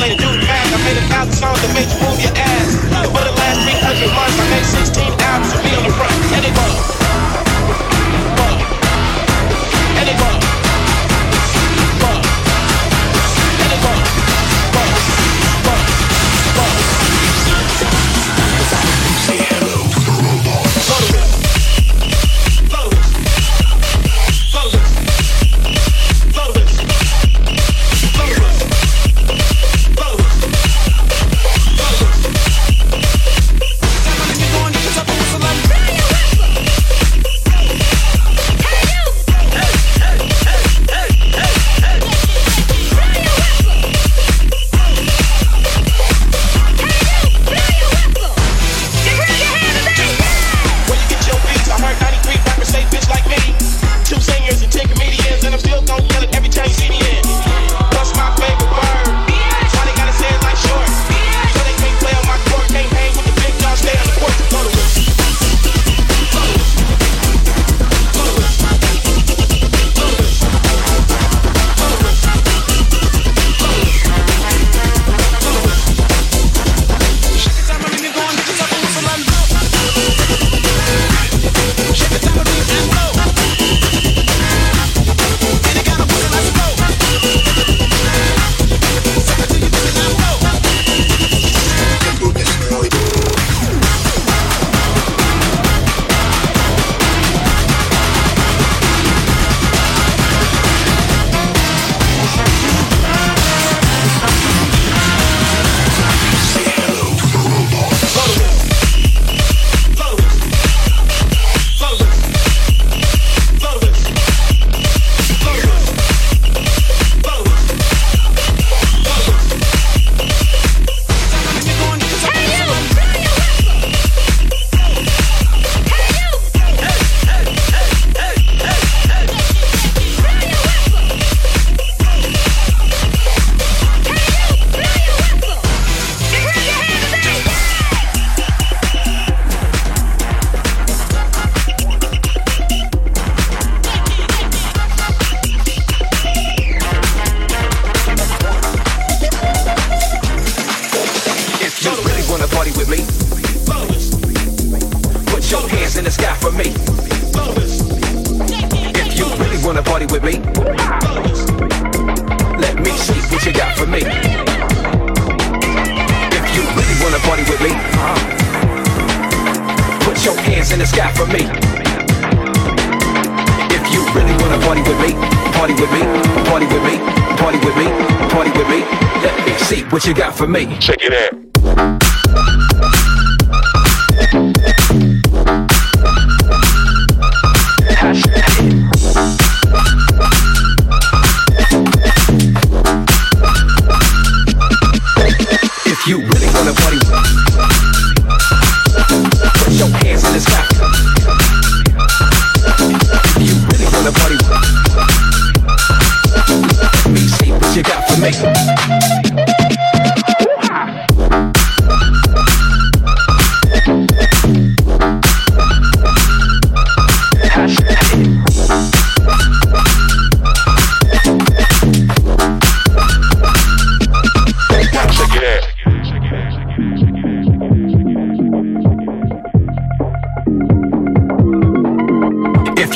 do the math. I made a thousand songs to make you move your ass.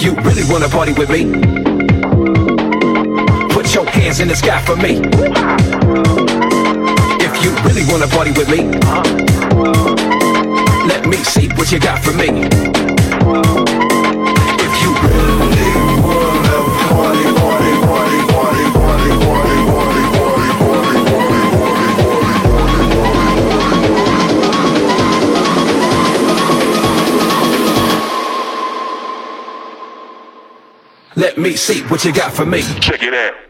if you really wanna party with me, put your hands in the sky for me. If you really wanna party with me, let me see what you got for me. seat, what you got for me? Check it out.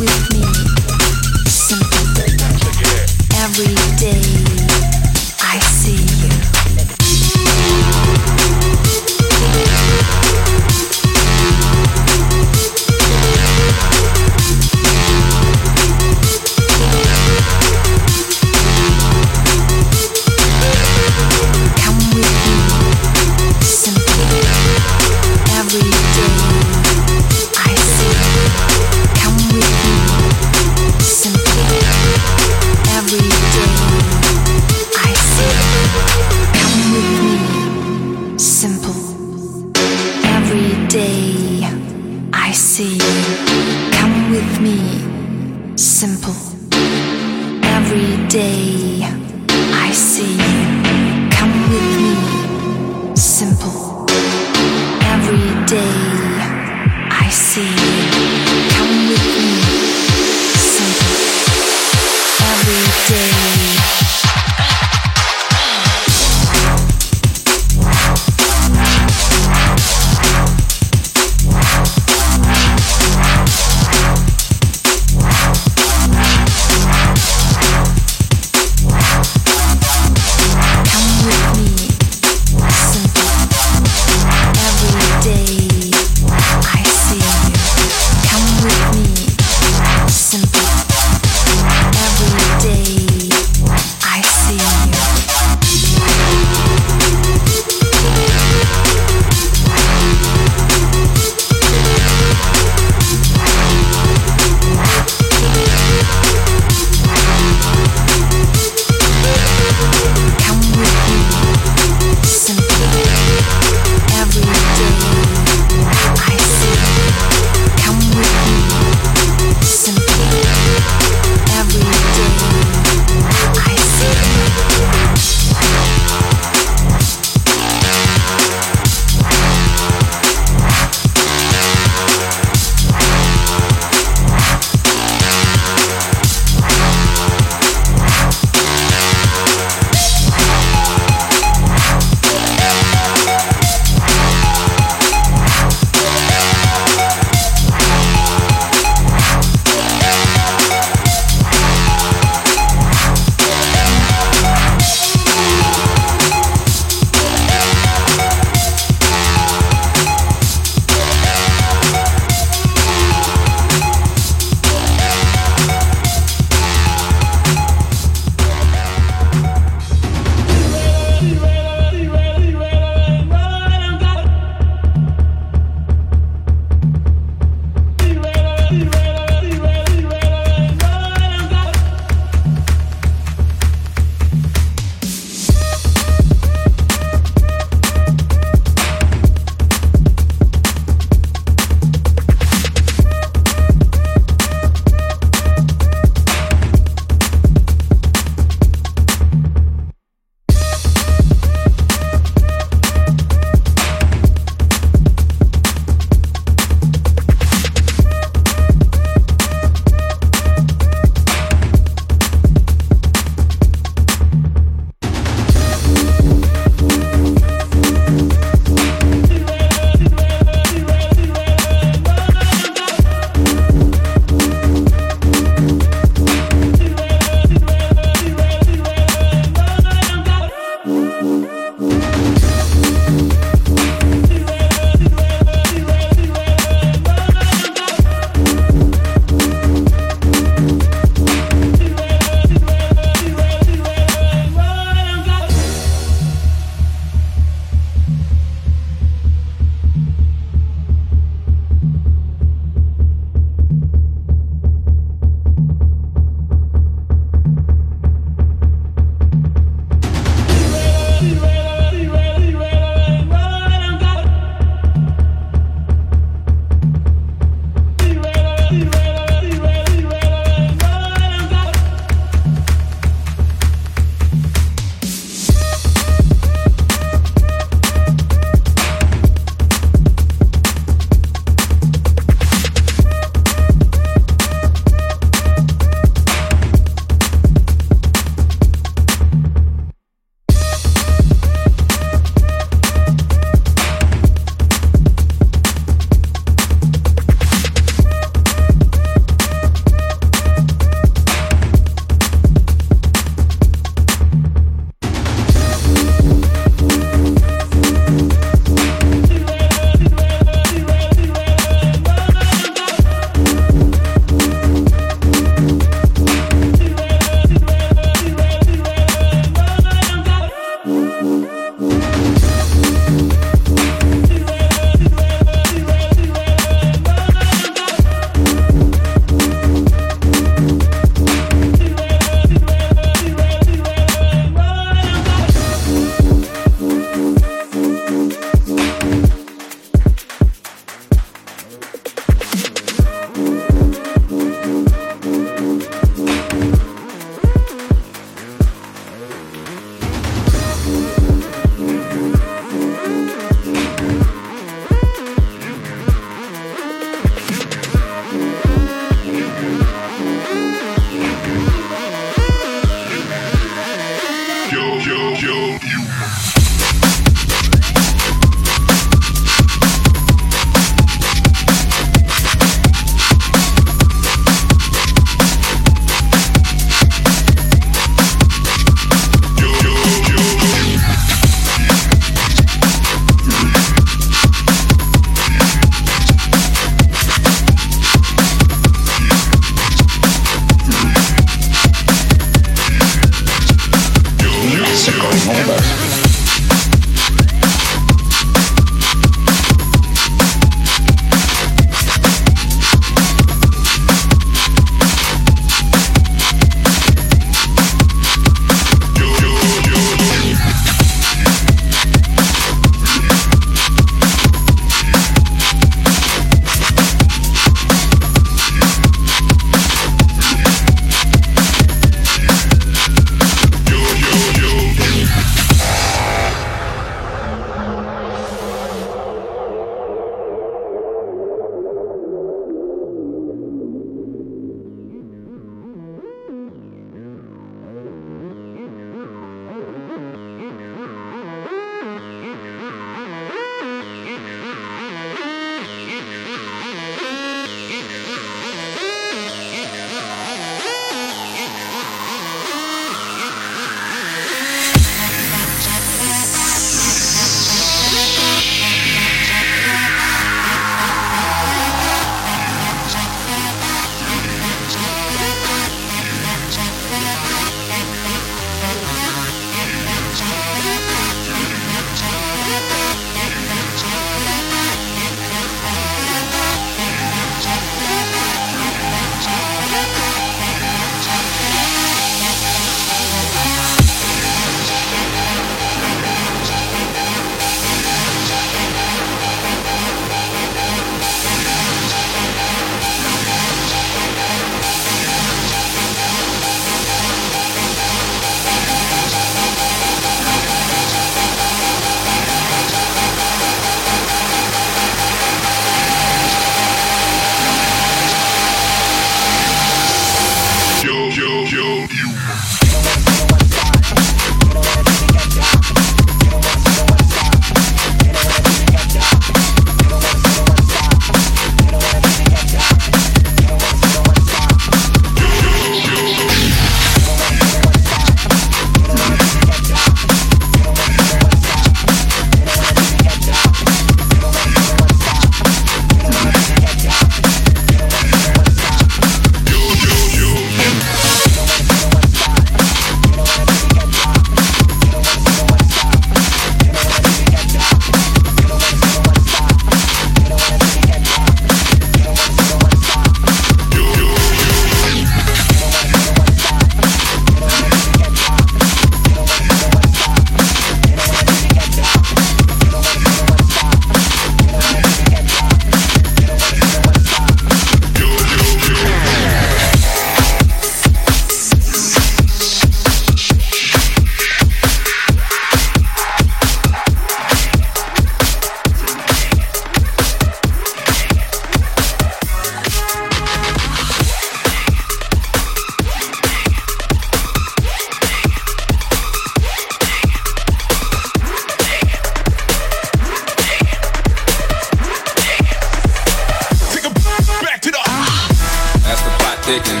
sticking.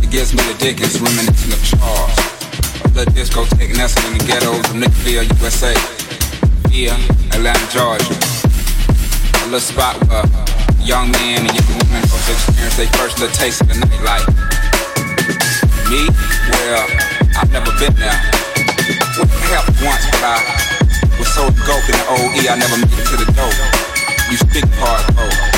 It gets me the dickens, reminiscent of Charles. The discotheque nestled in the ghettos of Nickville, USA. Here, Atlanta, Georgia. A little spot where young men and young women go to experience their first little taste of the nightlife. Me? Well, I've never been there. Well, helped once, but I was so dope in the OE, I never made it to the dope. You speak hard, though.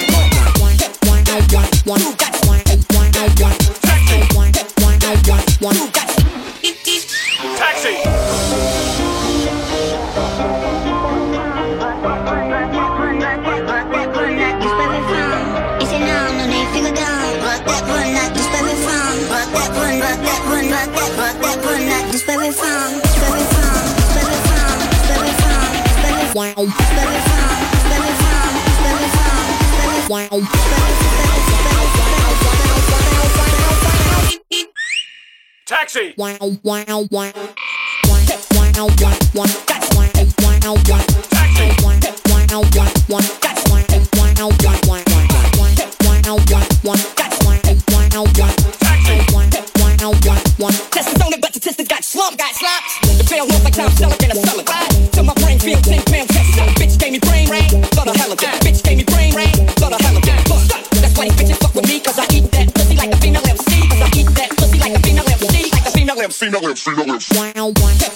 Wow. Taxi! Taxi. on it, female lips, female lips.